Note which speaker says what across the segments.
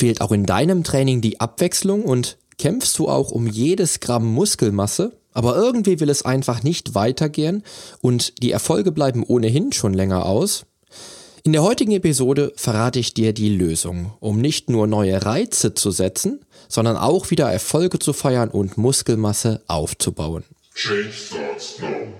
Speaker 1: Fehlt auch in deinem Training die Abwechslung und kämpfst du auch um jedes Gramm Muskelmasse, aber irgendwie will es einfach nicht weitergehen und die Erfolge bleiben ohnehin schon länger aus? In der heutigen Episode verrate ich dir die Lösung, um nicht nur neue Reize zu setzen, sondern auch wieder Erfolge zu feiern und Muskelmasse aufzubauen. Change starts now.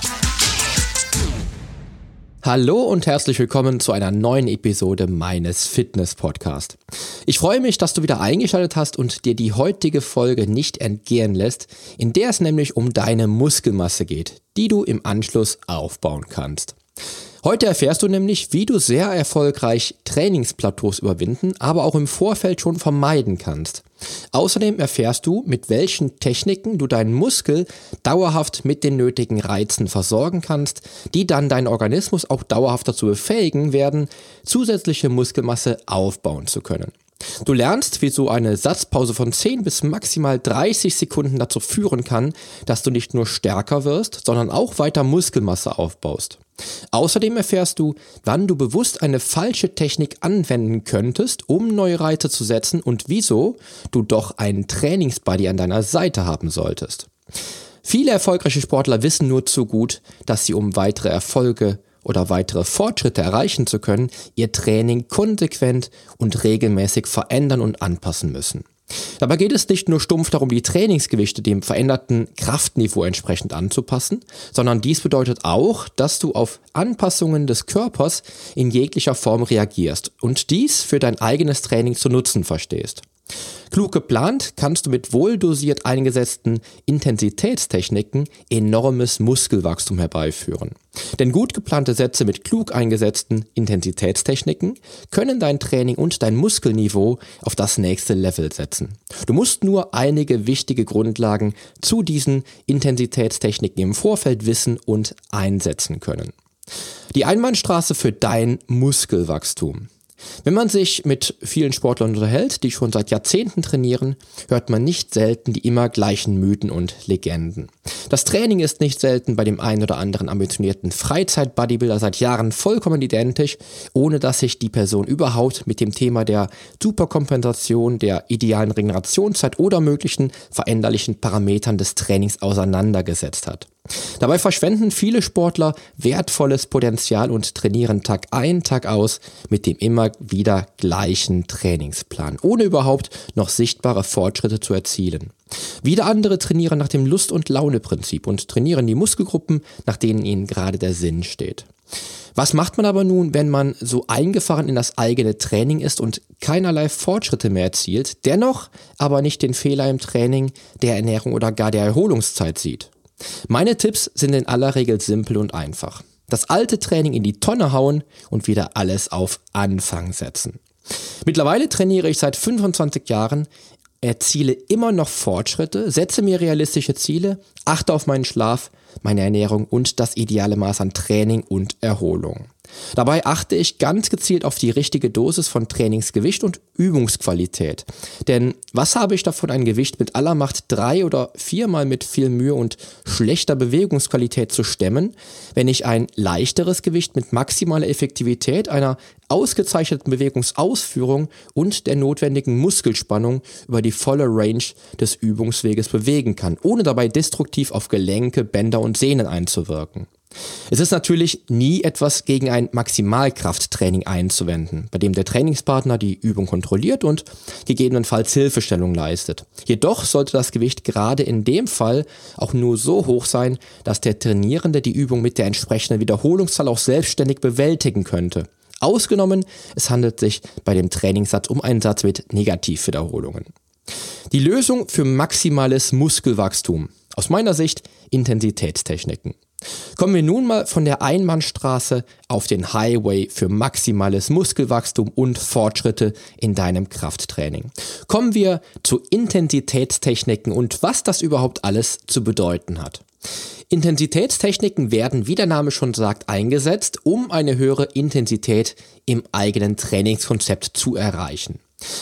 Speaker 1: Hallo und herzlich willkommen zu einer neuen Episode meines Fitness Podcast. Ich freue mich, dass du wieder eingeschaltet hast und dir die heutige Folge nicht entgehen lässt, in der es nämlich um deine Muskelmasse geht, die du im Anschluss aufbauen kannst. Heute erfährst du nämlich, wie du sehr erfolgreich Trainingsplateaus überwinden, aber auch im Vorfeld schon vermeiden kannst. Außerdem erfährst du, mit welchen Techniken du deinen Muskel dauerhaft mit den nötigen Reizen versorgen kannst, die dann deinen Organismus auch dauerhaft dazu befähigen werden, zusätzliche Muskelmasse aufbauen zu können. Du lernst, wie so eine Satzpause von 10 bis maximal 30 Sekunden dazu führen kann, dass du nicht nur stärker wirst, sondern auch weiter Muskelmasse aufbaust. Außerdem erfährst du, wann du bewusst eine falsche Technik anwenden könntest, um neue Reize zu setzen und wieso du doch einen Trainingsbuddy an deiner Seite haben solltest. Viele erfolgreiche Sportler wissen nur zu gut, dass sie um weitere Erfolge oder weitere Fortschritte erreichen zu können, ihr Training konsequent und regelmäßig verändern und anpassen müssen. Dabei geht es nicht nur stumpf darum, die Trainingsgewichte dem veränderten Kraftniveau entsprechend anzupassen, sondern dies bedeutet auch, dass du auf Anpassungen des Körpers in jeglicher Form reagierst und dies für dein eigenes Training zu nutzen verstehst. Klug geplant kannst du mit wohldosiert eingesetzten Intensitätstechniken enormes Muskelwachstum herbeiführen. Denn gut geplante Sätze mit klug eingesetzten Intensitätstechniken können dein Training und dein Muskelniveau auf das nächste Level setzen. Du musst nur einige wichtige Grundlagen zu diesen Intensitätstechniken im Vorfeld wissen und einsetzen können. Die Einbahnstraße für dein Muskelwachstum. Wenn man sich mit vielen Sportlern unterhält, die schon seit Jahrzehnten trainieren, hört man nicht selten die immer gleichen Mythen und Legenden. Das Training ist nicht selten bei dem einen oder anderen ambitionierten Freizeit-Bodybuilder seit Jahren vollkommen identisch, ohne dass sich die Person überhaupt mit dem Thema der Superkompensation, der idealen Regenerationszeit oder möglichen veränderlichen Parametern des Trainings auseinandergesetzt hat. Dabei verschwenden viele Sportler wertvolles Potenzial und trainieren Tag ein, Tag aus mit dem immer wieder gleichen Trainingsplan, ohne überhaupt noch sichtbare Fortschritte zu erzielen. Wieder andere trainieren nach dem Lust- und Laune-Prinzip und trainieren die Muskelgruppen, nach denen ihnen gerade der Sinn steht. Was macht man aber nun, wenn man so eingefahren in das eigene Training ist und keinerlei Fortschritte mehr erzielt, dennoch aber nicht den Fehler im Training, der Ernährung oder gar der Erholungszeit sieht? Meine Tipps sind in aller Regel simpel und einfach. Das alte Training in die Tonne hauen und wieder alles auf Anfang setzen. Mittlerweile trainiere ich seit 25 Jahren, erziele immer noch Fortschritte, setze mir realistische Ziele, achte auf meinen Schlaf, meine Ernährung und das ideale Maß an Training und Erholung. Dabei achte ich ganz gezielt auf die richtige Dosis von Trainingsgewicht und Übungsqualität. Denn was habe ich davon, ein Gewicht mit aller Macht drei oder viermal mit viel Mühe und schlechter Bewegungsqualität zu stemmen, wenn ich ein leichteres Gewicht mit maximaler Effektivität, einer ausgezeichneten Bewegungsausführung und der notwendigen Muskelspannung über die volle Range des Übungsweges bewegen kann, ohne dabei destruktiv auf Gelenke, Bänder und Sehnen einzuwirken. Es ist natürlich nie etwas gegen ein Maximalkrafttraining einzuwenden, bei dem der Trainingspartner die Übung kontrolliert und gegebenenfalls Hilfestellung leistet. Jedoch sollte das Gewicht gerade in dem Fall auch nur so hoch sein, dass der Trainierende die Übung mit der entsprechenden Wiederholungszahl auch selbstständig bewältigen könnte. Ausgenommen, es handelt sich bei dem Trainingssatz um einen Satz mit Negativwiederholungen. Die Lösung für maximales Muskelwachstum. Aus meiner Sicht Intensitätstechniken. Kommen wir nun mal von der Einbahnstraße auf den Highway für maximales Muskelwachstum und Fortschritte in deinem Krafttraining. Kommen wir zu Intensitätstechniken und was das überhaupt alles zu bedeuten hat. Intensitätstechniken werden, wie der Name schon sagt, eingesetzt, um eine höhere Intensität im eigenen Trainingskonzept zu erreichen.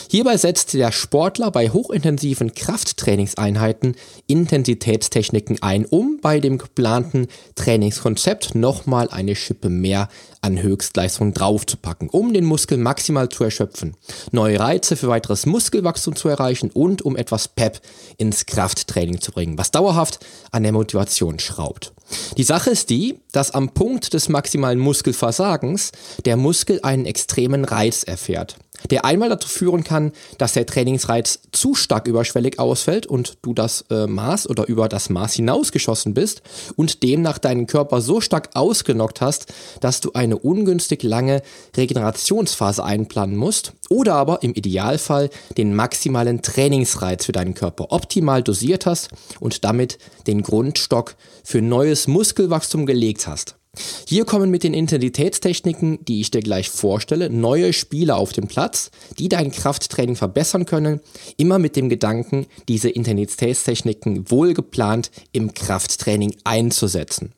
Speaker 1: Hierbei setzt der Sportler bei hochintensiven Krafttrainingseinheiten Intensitätstechniken ein, um bei dem geplanten Trainingskonzept nochmal eine Schippe mehr an Höchstleistung draufzupacken, um den Muskel maximal zu erschöpfen, neue Reize für weiteres Muskelwachstum zu erreichen und um etwas Pep ins Krafttraining zu bringen, was dauerhaft an der Motivation schraubt. Die Sache ist die, dass am Punkt des maximalen Muskelversagens der Muskel einen extremen Reiz erfährt der einmal dazu führen kann, dass der Trainingsreiz zu stark überschwellig ausfällt und du das äh, Maß oder über das Maß hinausgeschossen bist und demnach deinen Körper so stark ausgenockt hast, dass du eine ungünstig lange Regenerationsphase einplanen musst oder aber im Idealfall den maximalen Trainingsreiz für deinen Körper optimal dosiert hast und damit den Grundstock für neues Muskelwachstum gelegt hast. Hier kommen mit den Intensitätstechniken, die ich dir gleich vorstelle, neue Spieler auf den Platz, die dein Krafttraining verbessern können, immer mit dem Gedanken, diese Intensitätstechniken wohlgeplant im Krafttraining einzusetzen.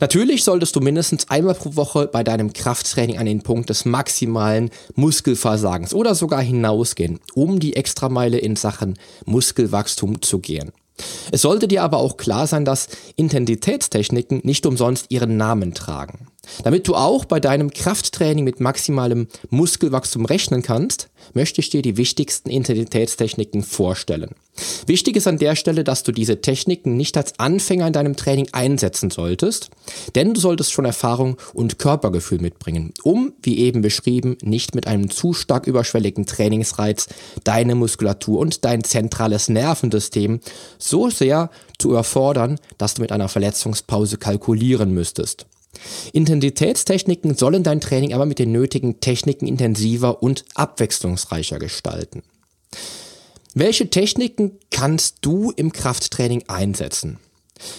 Speaker 1: Natürlich solltest du mindestens einmal pro Woche bei deinem Krafttraining an den Punkt des maximalen Muskelversagens oder sogar hinausgehen, um die Extrameile in Sachen Muskelwachstum zu gehen. Es sollte dir aber auch klar sein, dass Intensitätstechniken nicht umsonst ihren Namen tragen. Damit du auch bei deinem Krafttraining mit maximalem Muskelwachstum rechnen kannst, möchte ich dir die wichtigsten Intensitätstechniken vorstellen. Wichtig ist an der Stelle, dass du diese Techniken nicht als Anfänger in deinem Training einsetzen solltest, denn du solltest schon Erfahrung und Körpergefühl mitbringen, um, wie eben beschrieben, nicht mit einem zu stark überschwelligen Trainingsreiz deine Muskulatur und dein zentrales Nervensystem so sehr zu überfordern, dass du mit einer Verletzungspause kalkulieren müsstest. Intensitätstechniken sollen dein Training aber mit den nötigen Techniken intensiver und abwechslungsreicher gestalten. Welche Techniken kannst du im Krafttraining einsetzen?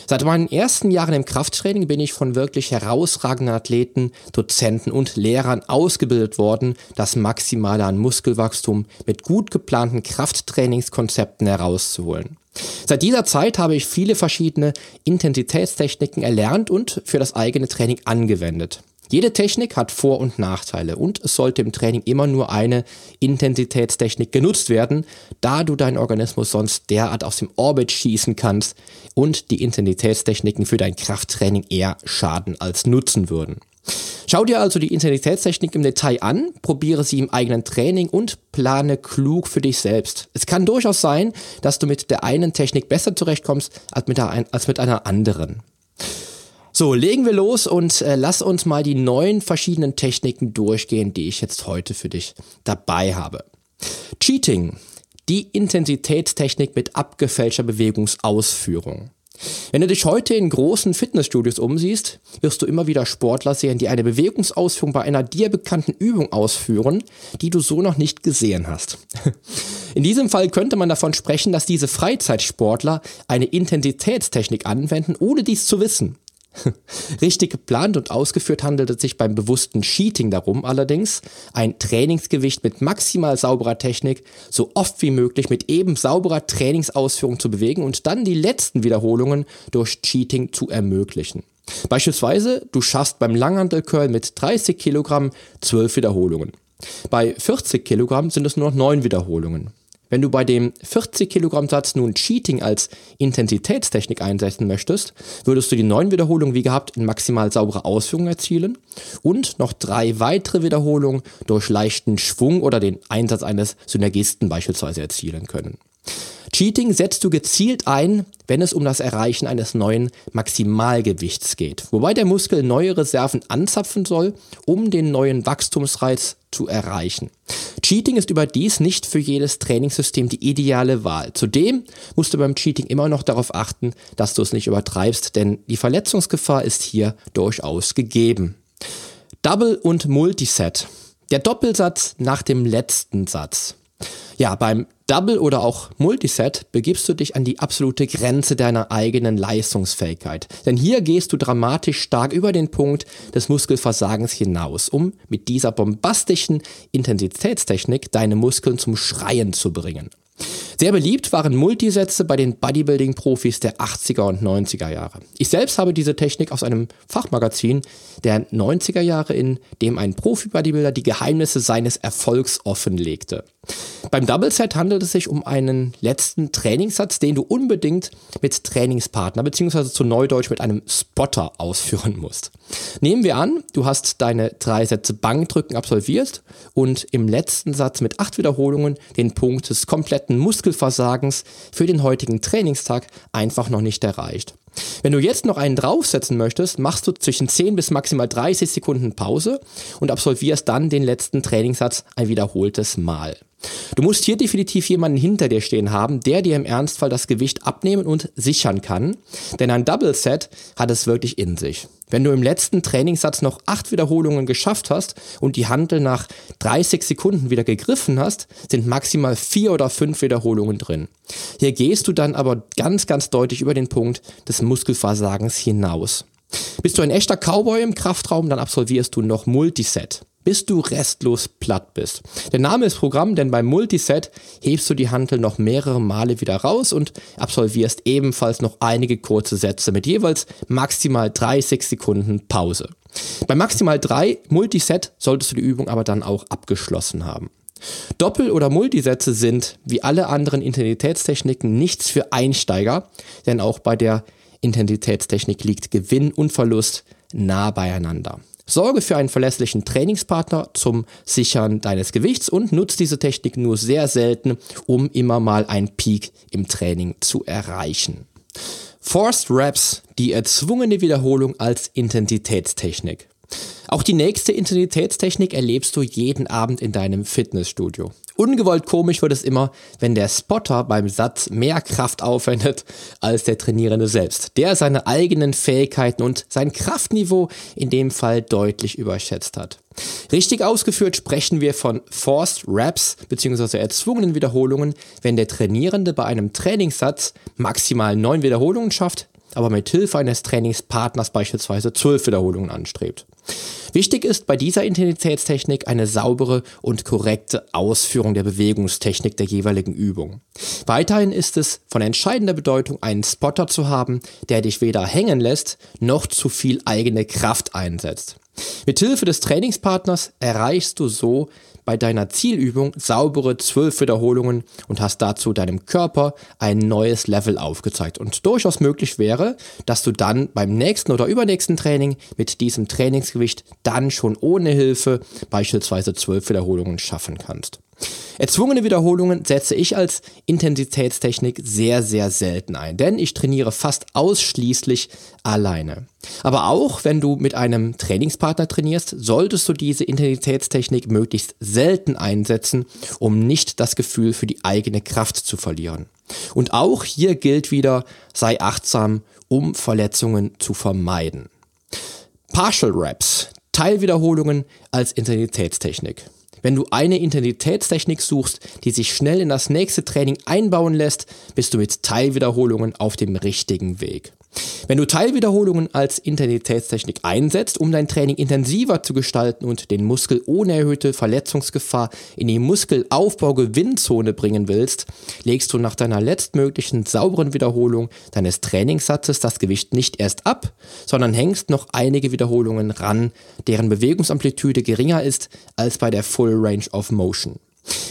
Speaker 1: Seit meinen ersten Jahren im Krafttraining bin ich von wirklich herausragenden Athleten, Dozenten und Lehrern ausgebildet worden, das Maximale an Muskelwachstum mit gut geplanten Krafttrainingskonzepten herauszuholen. Seit dieser Zeit habe ich viele verschiedene Intensitätstechniken erlernt und für das eigene Training angewendet. Jede Technik hat Vor- und Nachteile und es sollte im Training immer nur eine Intensitätstechnik genutzt werden, da du deinen Organismus sonst derart aus dem Orbit schießen kannst und die Intensitätstechniken für dein Krafttraining eher schaden als nutzen würden. Schau dir also die Intensitätstechnik im Detail an, probiere sie im eigenen Training und plane klug für dich selbst. Es kann durchaus sein, dass du mit der einen Technik besser zurechtkommst als mit, der, als mit einer anderen. So, legen wir los und äh, lass uns mal die neun verschiedenen Techniken durchgehen, die ich jetzt heute für dich dabei habe. Cheating, die Intensitätstechnik mit abgefälschter Bewegungsausführung. Wenn du dich heute in großen Fitnessstudios umsiehst, wirst du immer wieder Sportler sehen, die eine Bewegungsausführung bei einer dir bekannten Übung ausführen, die du so noch nicht gesehen hast. In diesem Fall könnte man davon sprechen, dass diese Freizeitsportler eine Intensitätstechnik anwenden, ohne dies zu wissen. Richtig geplant und ausgeführt handelt es sich beim bewussten Cheating darum allerdings, ein Trainingsgewicht mit maximal sauberer Technik so oft wie möglich mit eben sauberer Trainingsausführung zu bewegen und dann die letzten Wiederholungen durch Cheating zu ermöglichen. Beispielsweise, du schaffst beim Langhantelcurl mit 30 Kilogramm 12 Wiederholungen. Bei 40 Kilogramm sind es nur noch 9 Wiederholungen. Wenn du bei dem 40 Kilogramm Satz nun Cheating als Intensitätstechnik einsetzen möchtest, würdest du die neun Wiederholungen wie gehabt in maximal saubere Ausführung erzielen und noch drei weitere Wiederholungen durch leichten Schwung oder den Einsatz eines Synergisten beispielsweise erzielen können. Cheating setzt du gezielt ein, wenn es um das Erreichen eines neuen Maximalgewichts geht, wobei der Muskel neue Reserven anzapfen soll, um den neuen Wachstumsreiz zu erreichen. Cheating ist überdies nicht für jedes Trainingssystem die ideale Wahl. Zudem musst du beim Cheating immer noch darauf achten, dass du es nicht übertreibst, denn die Verletzungsgefahr ist hier durchaus gegeben. Double und Multiset. Der Doppelsatz nach dem letzten Satz. Ja, beim Double oder auch Multiset begibst du dich an die absolute Grenze deiner eigenen Leistungsfähigkeit. Denn hier gehst du dramatisch stark über den Punkt des Muskelversagens hinaus, um mit dieser bombastischen Intensitätstechnik deine Muskeln zum Schreien zu bringen. Sehr beliebt waren Multisätze bei den Bodybuilding-Profis der 80er und 90er Jahre. Ich selbst habe diese Technik aus einem Fachmagazin der 90er Jahre, in dem ein Profi-Bodybuilder die Geheimnisse seines Erfolgs offenlegte. Beim Double Set handelt es sich um einen letzten Trainingssatz, den du unbedingt mit Trainingspartner bzw. zu Neudeutsch mit einem Spotter ausführen musst. Nehmen wir an, du hast deine drei Sätze Bankdrücken absolviert und im letzten Satz mit acht Wiederholungen den Punkt des kompletten Muskelversagens für den heutigen Trainingstag einfach noch nicht erreicht. Wenn du jetzt noch einen draufsetzen möchtest, machst du zwischen 10 bis maximal 30 Sekunden Pause und absolvierst dann den letzten Trainingssatz ein wiederholtes Mal. Du musst hier definitiv jemanden hinter dir stehen haben, der dir im Ernstfall das Gewicht abnehmen und sichern kann, denn ein Double Set hat es wirklich in sich. Wenn du im letzten Trainingssatz noch acht Wiederholungen geschafft hast und die Handel nach 30 Sekunden wieder gegriffen hast, sind maximal vier oder fünf Wiederholungen drin. Hier gehst du dann aber ganz, ganz deutlich über den Punkt des Muskelversagens hinaus. Bist du ein echter Cowboy im Kraftraum, dann absolvierst du noch Multiset bis du restlos platt bist. Der Name ist Programm, denn beim Multiset hebst du die Hantel noch mehrere Male wieder raus und absolvierst ebenfalls noch einige kurze Sätze mit jeweils maximal 30 Sekunden Pause. Bei maximal drei Multiset solltest du die Übung aber dann auch abgeschlossen haben. Doppel- oder Multisätze sind, wie alle anderen Intensitätstechniken, nichts für Einsteiger, denn auch bei der Intensitätstechnik liegt Gewinn und Verlust nah beieinander. Sorge für einen verlässlichen Trainingspartner zum Sichern deines Gewichts und nutze diese Technik nur sehr selten, um immer mal einen Peak im Training zu erreichen. Forced Reps, die erzwungene Wiederholung als Intensitätstechnik. Auch die nächste Intensitätstechnik erlebst du jeden Abend in deinem Fitnessstudio. Ungewollt komisch wird es immer, wenn der Spotter beim Satz mehr Kraft aufwendet als der Trainierende selbst, der seine eigenen Fähigkeiten und sein Kraftniveau in dem Fall deutlich überschätzt hat. Richtig ausgeführt sprechen wir von Forced Reps bzw. erzwungenen Wiederholungen, wenn der Trainierende bei einem Trainingssatz maximal neun Wiederholungen schafft, aber mit Hilfe eines Trainingspartners beispielsweise zwölf Wiederholungen anstrebt. Wichtig ist bei dieser Intensitätstechnik eine saubere und korrekte Ausführung der Bewegungstechnik der jeweiligen Übung. Weiterhin ist es von entscheidender Bedeutung, einen Spotter zu haben, der dich weder hängen lässt, noch zu viel eigene Kraft einsetzt. Mit Hilfe des Trainingspartners erreichst du so bei deiner Zielübung saubere zwölf Wiederholungen und hast dazu deinem Körper ein neues Level aufgezeigt. Und durchaus möglich wäre, dass du dann beim nächsten oder übernächsten Training mit diesem Trainingsgewicht dann schon ohne Hilfe beispielsweise zwölf Wiederholungen schaffen kannst. Erzwungene Wiederholungen setze ich als Intensitätstechnik sehr, sehr selten ein, denn ich trainiere fast ausschließlich alleine. Aber auch wenn du mit einem Trainingspartner trainierst, solltest du diese Intensitätstechnik möglichst selten einsetzen, um nicht das Gefühl für die eigene Kraft zu verlieren. Und auch hier gilt wieder, sei achtsam, um Verletzungen zu vermeiden. Partial Reps, Teilwiederholungen als Intensitätstechnik. Wenn du eine Intensitätstechnik suchst, die sich schnell in das nächste Training einbauen lässt, bist du mit Teilwiederholungen auf dem richtigen Weg. Wenn du Teilwiederholungen als Intensitätstechnik einsetzt, um dein Training intensiver zu gestalten und den Muskel ohne erhöhte Verletzungsgefahr in die Muskelaufbau-Gewinnzone bringen willst, legst du nach deiner letztmöglichen sauberen Wiederholung deines Trainingssatzes das Gewicht nicht erst ab, sondern hängst noch einige Wiederholungen ran, deren Bewegungsamplitude geringer ist als bei der Full Range of Motion.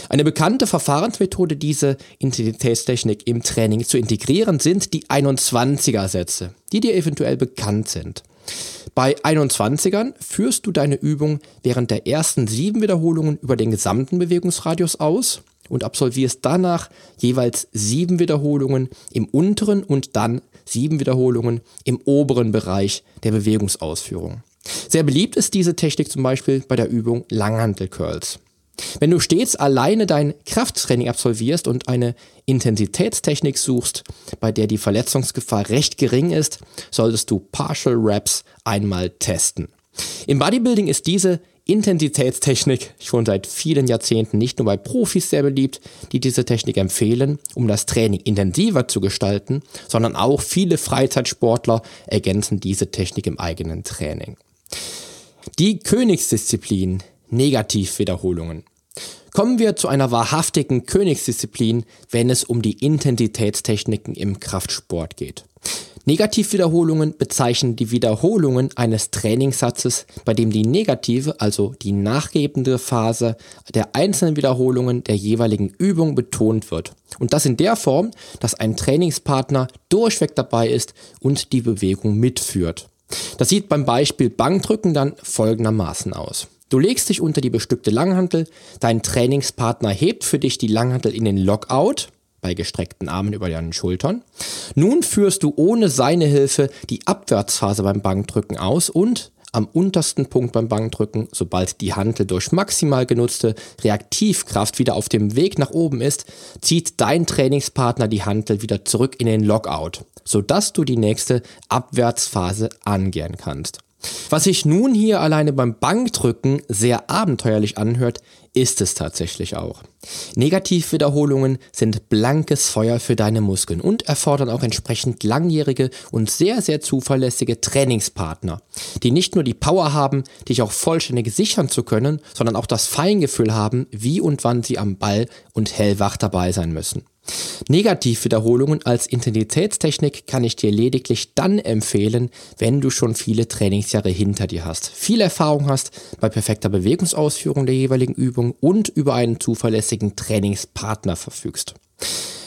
Speaker 1: Eine bekannte Verfahrensmethode, diese Intensitätstechnik im Training zu integrieren, sind die 21er Sätze, die dir eventuell bekannt sind. Bei 21ern führst du deine Übung während der ersten sieben Wiederholungen über den gesamten Bewegungsradius aus und absolvierst danach jeweils sieben Wiederholungen im unteren und dann sieben Wiederholungen im oberen Bereich der Bewegungsausführung. Sehr beliebt ist diese Technik zum Beispiel bei der Übung Langhantel-Curls. Wenn du stets alleine dein Krafttraining absolvierst und eine Intensitätstechnik suchst, bei der die Verletzungsgefahr recht gering ist, solltest du Partial Reps einmal testen. Im Bodybuilding ist diese Intensitätstechnik, schon seit vielen Jahrzehnten nicht nur bei Profis sehr beliebt, die diese Technik empfehlen, um das Training intensiver zu gestalten, sondern auch viele Freizeitsportler ergänzen diese Technik im eigenen Training. Die Königsdisziplin Negativwiederholungen. Kommen wir zu einer wahrhaftigen Königsdisziplin, wenn es um die Intensitätstechniken im Kraftsport geht. Negativwiederholungen bezeichnen die Wiederholungen eines Trainingssatzes, bei dem die negative, also die nachgebende Phase der einzelnen Wiederholungen der jeweiligen Übung betont wird. Und das in der Form, dass ein Trainingspartner durchweg dabei ist und die Bewegung mitführt. Das sieht beim Beispiel Bankdrücken dann folgendermaßen aus. Du legst dich unter die bestückte Langhantel, dein Trainingspartner hebt für dich die Langhantel in den Lockout, bei gestreckten Armen über deinen Schultern. Nun führst du ohne seine Hilfe die Abwärtsphase beim Bankdrücken aus und am untersten Punkt beim Bankdrücken, sobald die Hantel durch maximal genutzte Reaktivkraft wieder auf dem Weg nach oben ist, zieht dein Trainingspartner die Hantel wieder zurück in den Lockout, sodass du die nächste Abwärtsphase angehen kannst. Was sich nun hier alleine beim Bankdrücken sehr abenteuerlich anhört, ist es tatsächlich auch. Negativwiederholungen sind blankes Feuer für deine Muskeln und erfordern auch entsprechend langjährige und sehr, sehr zuverlässige Trainingspartner, die nicht nur die Power haben, dich auch vollständig sichern zu können, sondern auch das Feingefühl haben, wie und wann sie am Ball und hellwach dabei sein müssen. Negativwiederholungen als Intensitätstechnik kann ich dir lediglich dann empfehlen, wenn du schon viele Trainingsjahre hinter dir hast, viel Erfahrung hast bei perfekter Bewegungsausführung der jeweiligen Übung und über einen zuverlässigen Trainingspartner verfügst.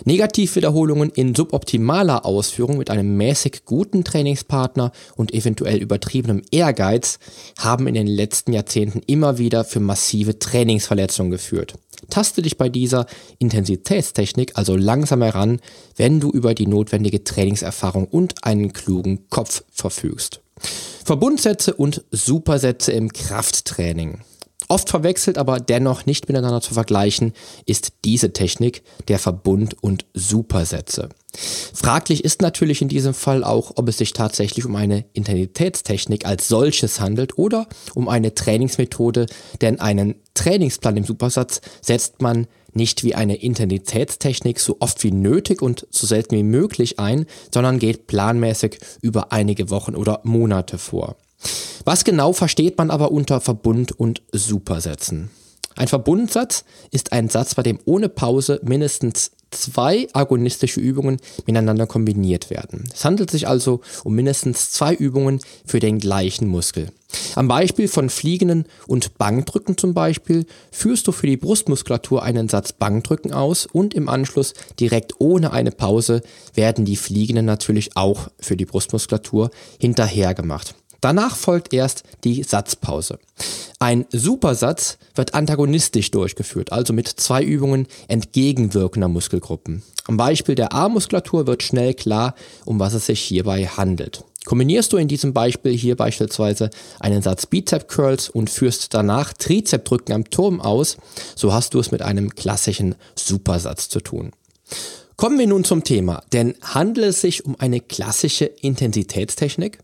Speaker 1: Negativwiederholungen in suboptimaler Ausführung mit einem mäßig guten Trainingspartner und eventuell übertriebenem Ehrgeiz haben in den letzten Jahrzehnten immer wieder für massive Trainingsverletzungen geführt. Taste dich bei dieser Intensitätstechnik also langsam heran, wenn du über die notwendige Trainingserfahrung und einen klugen Kopf verfügst. Verbundsätze und Supersätze im Krafttraining. Oft verwechselt, aber dennoch nicht miteinander zu vergleichen, ist diese Technik der Verbund- und Supersätze. Fraglich ist natürlich in diesem Fall auch, ob es sich tatsächlich um eine Intensitätstechnik als solches handelt oder um eine Trainingsmethode, denn einen Trainingsplan im Supersatz setzt man nicht wie eine Intensitätstechnik so oft wie nötig und so selten wie möglich ein, sondern geht planmäßig über einige Wochen oder Monate vor. Was genau versteht man aber unter Verbund und Supersätzen? Ein Verbundsatz ist ein Satz, bei dem ohne Pause mindestens zwei agonistische Übungen miteinander kombiniert werden. Es handelt sich also um mindestens zwei Übungen für den gleichen Muskel. Am Beispiel von Fliegenden und Bankdrücken zum Beispiel führst du für die Brustmuskulatur einen Satz Bankdrücken aus und im Anschluss direkt ohne eine Pause werden die Fliegenden natürlich auch für die Brustmuskulatur hinterher gemacht. Danach folgt erst die Satzpause. Ein Supersatz wird antagonistisch durchgeführt, also mit zwei Übungen entgegenwirkender Muskelgruppen. Am Beispiel der Armmuskulatur wird schnell klar, um was es sich hierbei handelt. Kombinierst du in diesem Beispiel hier beispielsweise einen Satz Bizep Curls und führst danach Trizepdrücken am Turm aus, so hast du es mit einem klassischen Supersatz zu tun. Kommen wir nun zum Thema, denn handelt es sich um eine klassische Intensitätstechnik?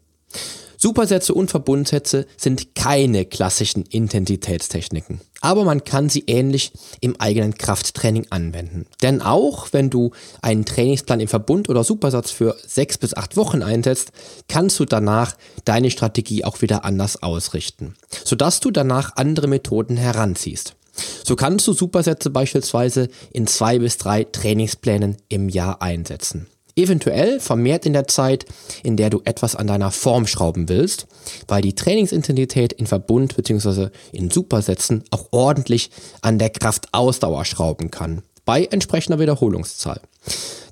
Speaker 1: Supersätze und Verbundsätze sind keine klassischen Intensitätstechniken, aber man kann sie ähnlich im eigenen Krafttraining anwenden. Denn auch wenn du einen Trainingsplan im Verbund oder Supersatz für sechs bis acht Wochen einsetzt, kannst du danach deine Strategie auch wieder anders ausrichten, sodass du danach andere Methoden heranziehst. So kannst du Supersätze beispielsweise in zwei bis drei Trainingsplänen im Jahr einsetzen. Eventuell vermehrt in der Zeit, in der du etwas an deiner Form schrauben willst, weil die Trainingsintensität in Verbund bzw. in Supersätzen auch ordentlich an der Kraftausdauer schrauben kann, bei entsprechender Wiederholungszahl.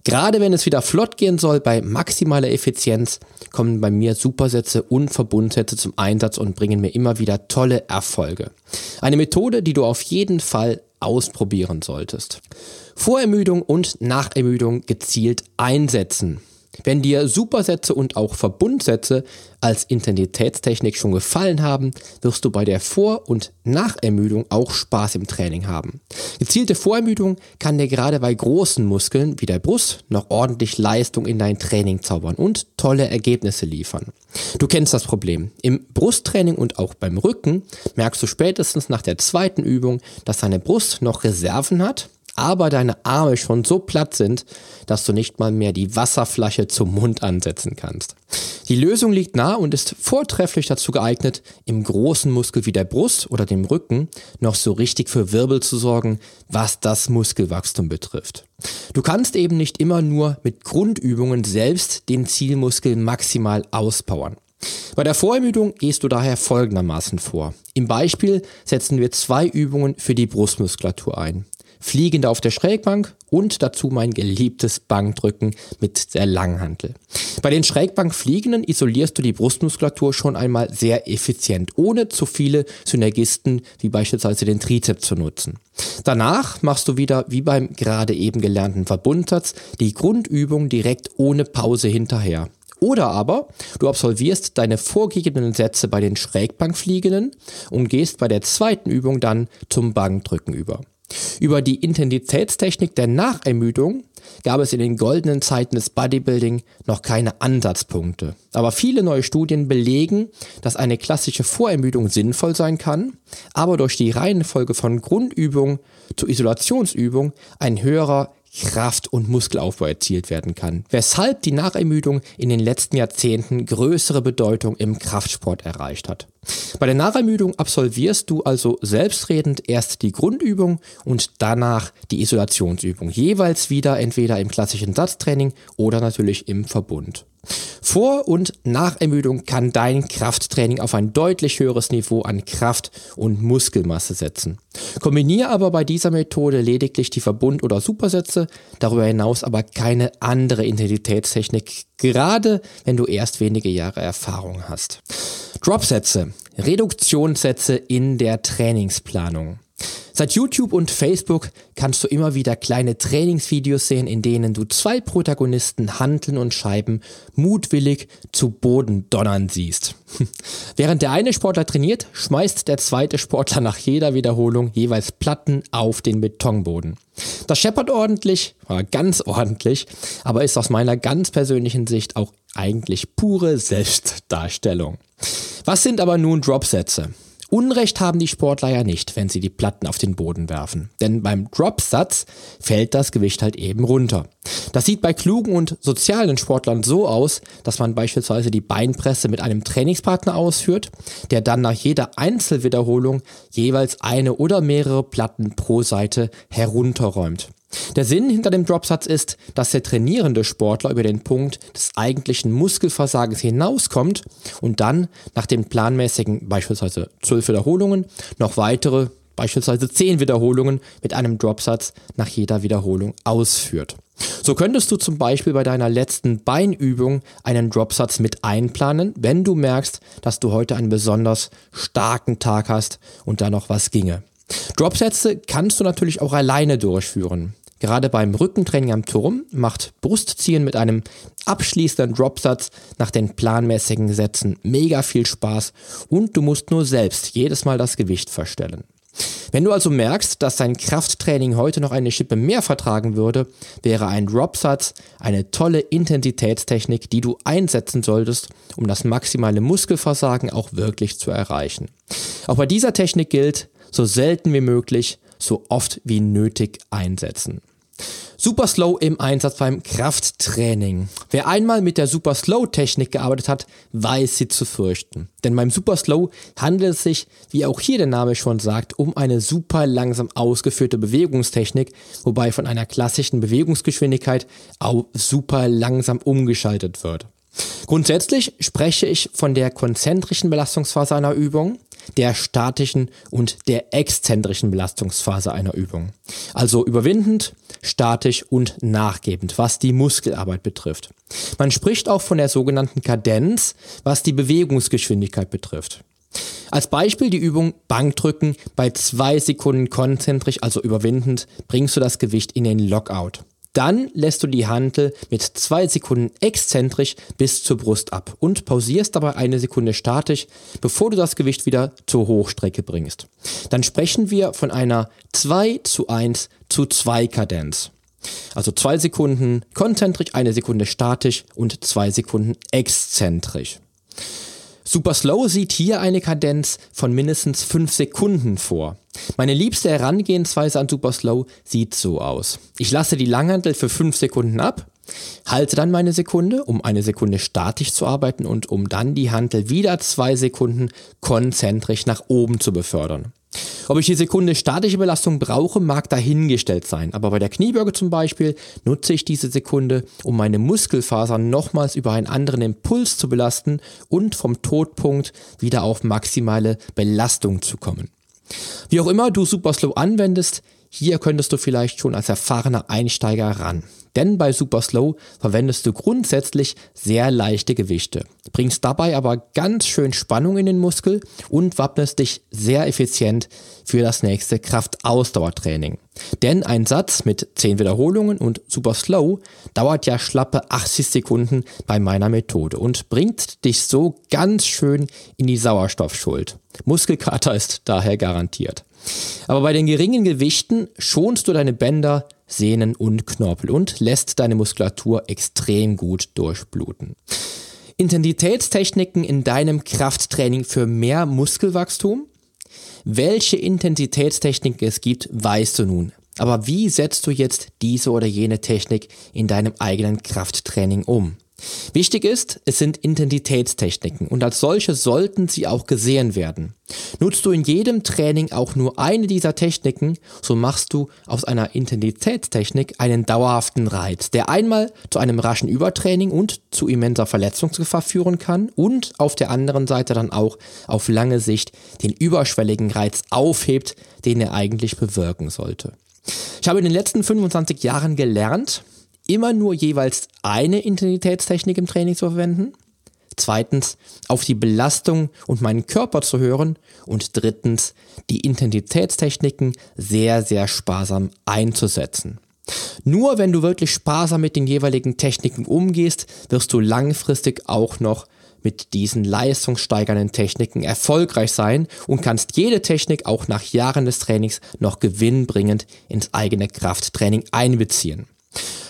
Speaker 1: Gerade wenn es wieder flott gehen soll, bei maximaler Effizienz, kommen bei mir Supersätze und Verbundsätze zum Einsatz und bringen mir immer wieder tolle Erfolge. Eine Methode, die du auf jeden Fall ausprobieren solltest. Vorermüdung und Nachermüdung gezielt einsetzen. Wenn dir Supersätze und auch Verbundsätze als Intensitätstechnik schon gefallen haben, wirst du bei der Vor- und Nachermüdung auch Spaß im Training haben. Gezielte Vorermüdung kann dir gerade bei großen Muskeln wie der Brust noch ordentlich Leistung in dein Training zaubern und tolle Ergebnisse liefern. Du kennst das Problem. Im Brusttraining und auch beim Rücken merkst du spätestens nach der zweiten Übung, dass deine Brust noch Reserven hat aber deine Arme schon so platt sind, dass du nicht mal mehr die Wasserflasche zum Mund ansetzen kannst. Die Lösung liegt nahe und ist vortrefflich dazu geeignet, im großen Muskel wie der Brust oder dem Rücken noch so richtig für Wirbel zu sorgen, was das Muskelwachstum betrifft. Du kannst eben nicht immer nur mit Grundübungen selbst den Zielmuskel maximal auspowern. Bei der Vorermüdung gehst du daher folgendermaßen vor. Im Beispiel setzen wir zwei Übungen für die Brustmuskulatur ein. Fliegende auf der Schrägbank und dazu mein geliebtes Bankdrücken mit der Langhantel. Bei den Schrägbankfliegenden isolierst du die Brustmuskulatur schon einmal sehr effizient, ohne zu viele Synergisten wie beispielsweise den Trizeps zu nutzen. Danach machst du wieder, wie beim gerade eben gelernten Verbundsatz, die Grundübung direkt ohne Pause hinterher. Oder aber du absolvierst deine vorgegebenen Sätze bei den Schrägbankfliegenden und gehst bei der zweiten Übung dann zum Bankdrücken über. Über die Intensitätstechnik der Nachermüdung gab es in den goldenen Zeiten des Bodybuilding noch keine Ansatzpunkte. Aber viele neue Studien belegen, dass eine klassische Vorermüdung sinnvoll sein kann, aber durch die Reihenfolge von Grundübung zu Isolationsübung ein höherer Kraft- und Muskelaufbau erzielt werden kann, weshalb die Nachermüdung in den letzten Jahrzehnten größere Bedeutung im Kraftsport erreicht hat. Bei der Nachermüdung absolvierst du also selbstredend erst die Grundübung und danach die Isolationsübung, jeweils wieder entweder im klassischen Satztraining oder natürlich im Verbund. Vor- und Nachermüdung kann dein Krafttraining auf ein deutlich höheres Niveau an Kraft und Muskelmasse setzen. Kombiniere aber bei dieser Methode lediglich die Verbund- oder Supersätze, darüber hinaus aber keine andere Intensitätstechnik, gerade wenn du erst wenige Jahre Erfahrung hast. Dropsätze, Reduktionssätze in der Trainingsplanung. Seit YouTube und Facebook kannst du immer wieder kleine Trainingsvideos sehen, in denen du zwei Protagonisten Hanteln und Scheiben mutwillig zu Boden donnern siehst. Während der eine Sportler trainiert, schmeißt der zweite Sportler nach jeder Wiederholung jeweils Platten auf den Betonboden. Das scheppert ordentlich, ganz ordentlich, aber ist aus meiner ganz persönlichen Sicht auch eigentlich pure Selbstdarstellung. Was sind aber nun Dropsätze? Unrecht haben die Sportler ja nicht, wenn sie die Platten auf den Boden werfen. Denn beim Dropsatz fällt das Gewicht halt eben runter. Das sieht bei klugen und sozialen Sportlern so aus, dass man beispielsweise die Beinpresse mit einem Trainingspartner ausführt, der dann nach jeder Einzelwiederholung jeweils eine oder mehrere Platten pro Seite herunterräumt. Der Sinn hinter dem Dropsatz ist, dass der trainierende Sportler über den Punkt des eigentlichen Muskelversagens hinauskommt und dann nach den planmäßigen beispielsweise 12 Wiederholungen noch weitere beispielsweise 10 Wiederholungen mit einem Dropsatz nach jeder Wiederholung ausführt. So könntest du zum Beispiel bei deiner letzten Beinübung einen Dropsatz mit einplanen, wenn du merkst, dass du heute einen besonders starken Tag hast und da noch was ginge. Dropsätze kannst du natürlich auch alleine durchführen. Gerade beim Rückentraining am Turm macht Brustziehen mit einem abschließenden Dropsatz nach den planmäßigen Sätzen mega viel Spaß und du musst nur selbst jedes Mal das Gewicht verstellen. Wenn du also merkst, dass dein Krafttraining heute noch eine Schippe mehr vertragen würde, wäre ein Dropsatz eine tolle Intensitätstechnik, die du einsetzen solltest, um das maximale Muskelversagen auch wirklich zu erreichen. Auch bei dieser Technik gilt, so selten wie möglich, so oft wie nötig einsetzen. Super Slow im Einsatz beim Krafttraining. Wer einmal mit der Super Slow Technik gearbeitet hat, weiß sie zu fürchten. Denn beim Super Slow handelt es sich, wie auch hier der Name schon sagt, um eine super langsam ausgeführte Bewegungstechnik, wobei von einer klassischen Bewegungsgeschwindigkeit auf super langsam umgeschaltet wird. Grundsätzlich spreche ich von der konzentrischen Belastungsphase einer Übung, der statischen und der exzentrischen Belastungsphase einer Übung. Also überwindend, statisch und nachgebend, was die Muskelarbeit betrifft. Man spricht auch von der sogenannten Kadenz, was die Bewegungsgeschwindigkeit betrifft. Als Beispiel die Übung Bankdrücken bei zwei Sekunden konzentrisch, also überwindend, bringst du das Gewicht in den Lockout. Dann lässt du die Hantel mit zwei Sekunden exzentrisch bis zur Brust ab und pausierst dabei eine Sekunde statisch, bevor du das Gewicht wieder zur Hochstrecke bringst. Dann sprechen wir von einer 2 zu 1 zu 2 Kadenz. Also zwei Sekunden konzentrisch, eine Sekunde statisch und zwei Sekunden exzentrisch. Super Slow sieht hier eine Kadenz von mindestens 5 Sekunden vor. Meine liebste Herangehensweise an Super Slow sieht so aus. Ich lasse die Langhantel für 5 Sekunden ab, halte dann meine Sekunde, um eine Sekunde statisch zu arbeiten und um dann die Hantel wieder 2 Sekunden konzentrisch nach oben zu befördern. Ob ich die Sekunde statische Belastung brauche, mag dahingestellt sein. Aber bei der Kniebeuge zum Beispiel nutze ich diese Sekunde, um meine Muskelfasern nochmals über einen anderen Impuls zu belasten und vom Todpunkt wieder auf maximale Belastung zu kommen. Wie auch immer du Superslow anwendest, hier könntest du vielleicht schon als erfahrener Einsteiger ran. Denn bei Super Slow verwendest du grundsätzlich sehr leichte Gewichte, bringst dabei aber ganz schön Spannung in den Muskel und wappnest dich sehr effizient für das nächste Kraftausdauertraining. Denn ein Satz mit 10 Wiederholungen und Super Slow dauert ja schlappe 80 Sekunden bei meiner Methode und bringt dich so ganz schön in die Sauerstoffschuld. Muskelkater ist daher garantiert. Aber bei den geringen Gewichten schonst du deine Bänder, Sehnen und Knorpel und lässt deine Muskulatur extrem gut durchbluten. Intensitätstechniken in deinem Krafttraining für mehr Muskelwachstum? Welche Intensitätstechniken es gibt, weißt du nun. Aber wie setzt du jetzt diese oder jene Technik in deinem eigenen Krafttraining um? Wichtig ist, es sind Intensitätstechniken und als solche sollten sie auch gesehen werden. Nutzt du in jedem Training auch nur eine dieser Techniken, so machst du aus einer Intensitätstechnik einen dauerhaften Reiz, der einmal zu einem raschen Übertraining und zu immenser Verletzungsgefahr führen kann und auf der anderen Seite dann auch auf lange Sicht den überschwelligen Reiz aufhebt, den er eigentlich bewirken sollte. Ich habe in den letzten 25 Jahren gelernt, immer nur jeweils eine Intensitätstechnik im Training zu verwenden. Zweitens, auf die Belastung und meinen Körper zu hören. Und drittens, die Intensitätstechniken sehr, sehr sparsam einzusetzen. Nur wenn du wirklich sparsam mit den jeweiligen Techniken umgehst, wirst du langfristig auch noch mit diesen leistungssteigernden Techniken erfolgreich sein und kannst jede Technik auch nach Jahren des Trainings noch gewinnbringend ins eigene Krafttraining einbeziehen.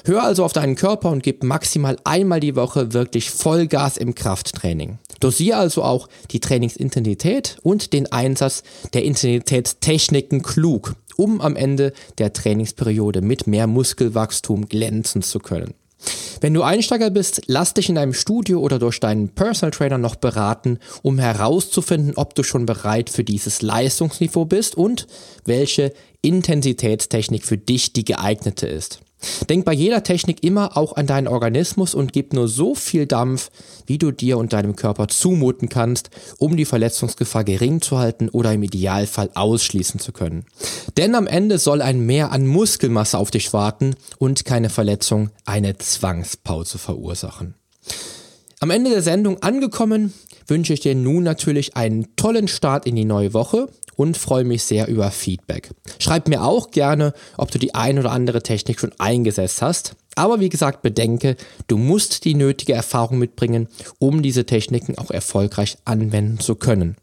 Speaker 1: Hör also auf deinen Körper und gib maximal einmal die Woche wirklich Vollgas im Krafttraining. Dosiere also auch die Trainingsintensität und den Einsatz der Intensitätstechniken klug, um am Ende der Trainingsperiode mit mehr Muskelwachstum glänzen zu können. Wenn du Einsteiger bist, lass dich in deinem Studio oder durch deinen Personal Trainer noch beraten, um herauszufinden, ob du schon bereit für dieses Leistungsniveau bist und welche Intensitätstechnik für dich die geeignete ist. Denk bei jeder Technik immer auch an deinen Organismus und gib nur so viel Dampf, wie du dir und deinem Körper zumuten kannst, um die Verletzungsgefahr gering zu halten oder im Idealfall ausschließen zu können. Denn am Ende soll ein Mehr an Muskelmasse auf dich warten und keine Verletzung eine Zwangspause verursachen. Am Ende der Sendung angekommen, wünsche ich dir nun natürlich einen tollen Start in die neue Woche und freue mich sehr über Feedback. Schreib mir auch gerne, ob du die ein oder andere Technik schon eingesetzt hast. Aber wie gesagt, bedenke, du musst die nötige Erfahrung mitbringen, um diese Techniken auch erfolgreich anwenden zu können.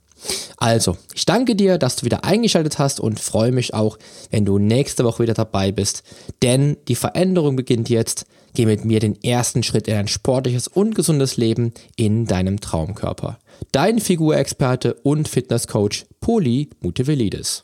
Speaker 1: Also, ich danke dir, dass du wieder eingeschaltet hast und freue mich auch, wenn du nächste Woche wieder dabei bist. Denn die Veränderung beginnt jetzt. Geh mit mir den ersten Schritt in ein sportliches und gesundes Leben in deinem Traumkörper. Dein Figurexperte und Fitnesscoach Poli Mutevelidis.